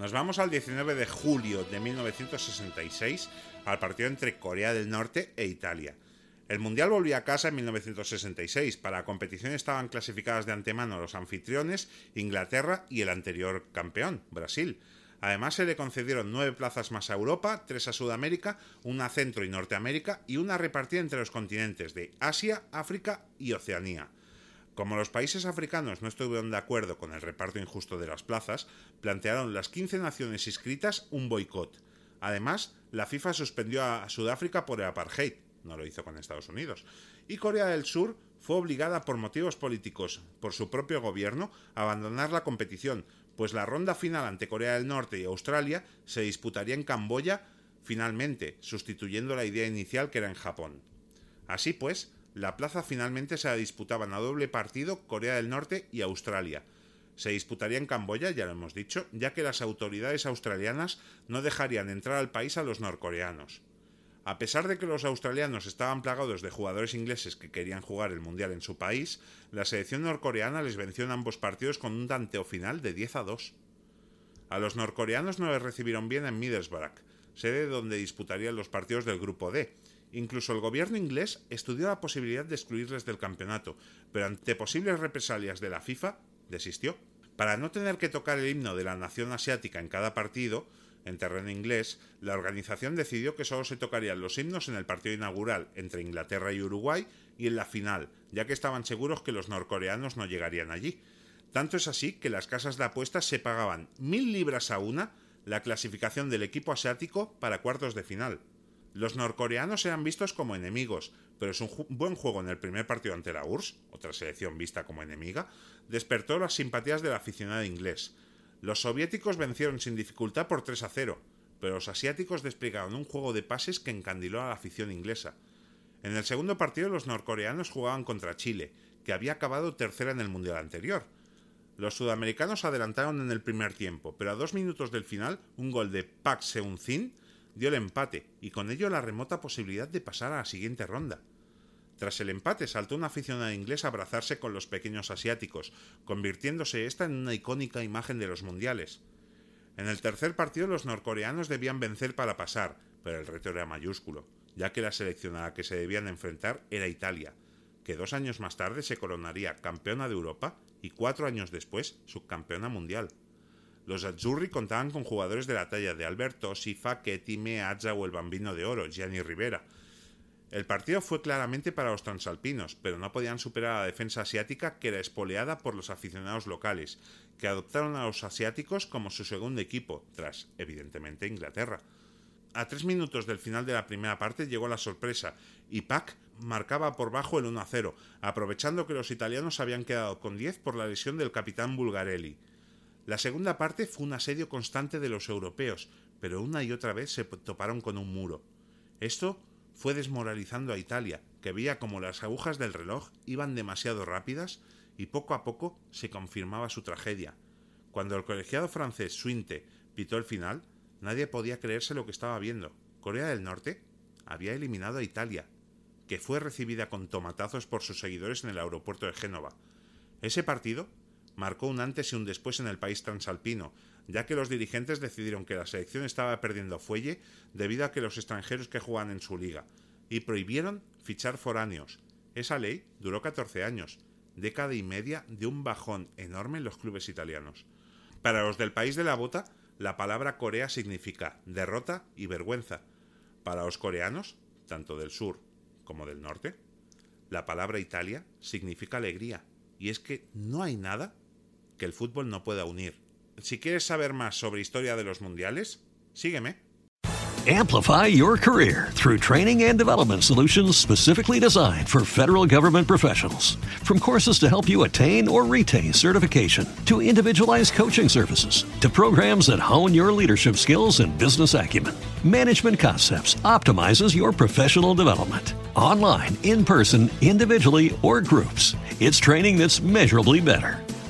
Nos vamos al 19 de julio de 1966, al partido entre Corea del Norte e Italia. El Mundial volvió a casa en 1966. Para la competición estaban clasificadas de antemano los anfitriones, Inglaterra y el anterior campeón, Brasil. Además se le concedieron nueve plazas más a Europa, tres a Sudamérica, una a Centro y Norteamérica y una repartida entre los continentes de Asia, África y Oceanía. Como los países africanos no estuvieron de acuerdo con el reparto injusto de las plazas, plantearon las 15 naciones inscritas un boicot. Además, la FIFA suspendió a Sudáfrica por el apartheid, no lo hizo con Estados Unidos, y Corea del Sur fue obligada por motivos políticos por su propio gobierno a abandonar la competición, pues la ronda final ante Corea del Norte y Australia se disputaría en Camboya finalmente, sustituyendo la idea inicial que era en Japón. Así pues, la plaza finalmente se disputaban a doble partido Corea del Norte y Australia. Se disputaría en Camboya, ya lo hemos dicho, ya que las autoridades australianas no dejarían entrar al país a los norcoreanos. A pesar de que los australianos estaban plagados de jugadores ingleses que querían jugar el Mundial en su país, la selección norcoreana les venció en ambos partidos con un tanteo final de 10 a 2. A los norcoreanos no les recibieron bien en Middlesbrough, sede donde disputarían los partidos del Grupo D. Incluso el gobierno inglés estudió la posibilidad de excluirles del campeonato, pero ante posibles represalias de la FIFA, desistió. Para no tener que tocar el himno de la nación asiática en cada partido, en terreno inglés, la organización decidió que solo se tocarían los himnos en el partido inaugural entre Inglaterra y Uruguay y en la final, ya que estaban seguros que los norcoreanos no llegarían allí. Tanto es así que las casas de apuestas se pagaban mil libras a una la clasificación del equipo asiático para cuartos de final. Los norcoreanos eran vistos como enemigos, pero es un buen juego en el primer partido ante la URSS, otra selección vista como enemiga, despertó las simpatías del aficionado inglés. Los soviéticos vencieron sin dificultad por 3 a 0, pero los asiáticos desplegaron un juego de pases que encandiló a la afición inglesa. En el segundo partido los norcoreanos jugaban contra Chile, que había acabado tercera en el mundial anterior. Los sudamericanos adelantaron en el primer tiempo, pero a dos minutos del final, un gol de Pak Seun-Sin dio el empate y con ello la remota posibilidad de pasar a la siguiente ronda. Tras el empate saltó una aficionada inglés a abrazarse con los pequeños asiáticos, convirtiéndose esta en una icónica imagen de los mundiales. En el tercer partido los norcoreanos debían vencer para pasar, pero el reto era mayúsculo, ya que la selección a la que se debían enfrentar era Italia, que dos años más tarde se coronaría campeona de Europa y cuatro años después subcampeona mundial. Los Azzurri contaban con jugadores de la talla de Alberto, Sifa, Ketty, Meazza o el Bambino de Oro, Gianni Rivera, el partido fue claramente para los transalpinos, pero no podían superar a la defensa asiática que era espoleada por los aficionados locales, que adoptaron a los asiáticos como su segundo equipo, tras, evidentemente, Inglaterra. A tres minutos del final de la primera parte llegó la sorpresa, y Pac marcaba por bajo el 1 a 0, aprovechando que los italianos habían quedado con 10 por la lesión del capitán Bulgarelli. La segunda parte fue un asedio constante de los europeos, pero una y otra vez se toparon con un muro. Esto fue desmoralizando a Italia, que veía como las agujas del reloj iban demasiado rápidas y poco a poco se confirmaba su tragedia. Cuando el colegiado francés Suinte pitó el final, nadie podía creerse lo que estaba viendo. Corea del Norte había eliminado a Italia, que fue recibida con tomatazos por sus seguidores en el aeropuerto de Génova. Ese partido marcó un antes y un después en el país transalpino, ya que los dirigentes decidieron que la selección estaba perdiendo fuelle debido a que los extranjeros que jugaban en su liga, y prohibieron fichar foráneos. Esa ley duró 14 años, década y media de un bajón enorme en los clubes italianos. Para los del país de la bota, la palabra Corea significa derrota y vergüenza. Para los coreanos, tanto del sur como del norte, la palabra Italia significa alegría. Y es que no hay nada que el fútbol no pueda unir. Si quieres saber más sobre historia de los mundiales, sígueme. Amplify your career through training and development solutions specifically designed for federal government professionals. From courses to help you attain or retain certification, to individualized coaching services, to programs that hone your leadership skills and business acumen, Management Concepts optimizes your professional development. Online, in person, individually, or groups, it's training that's measurably better.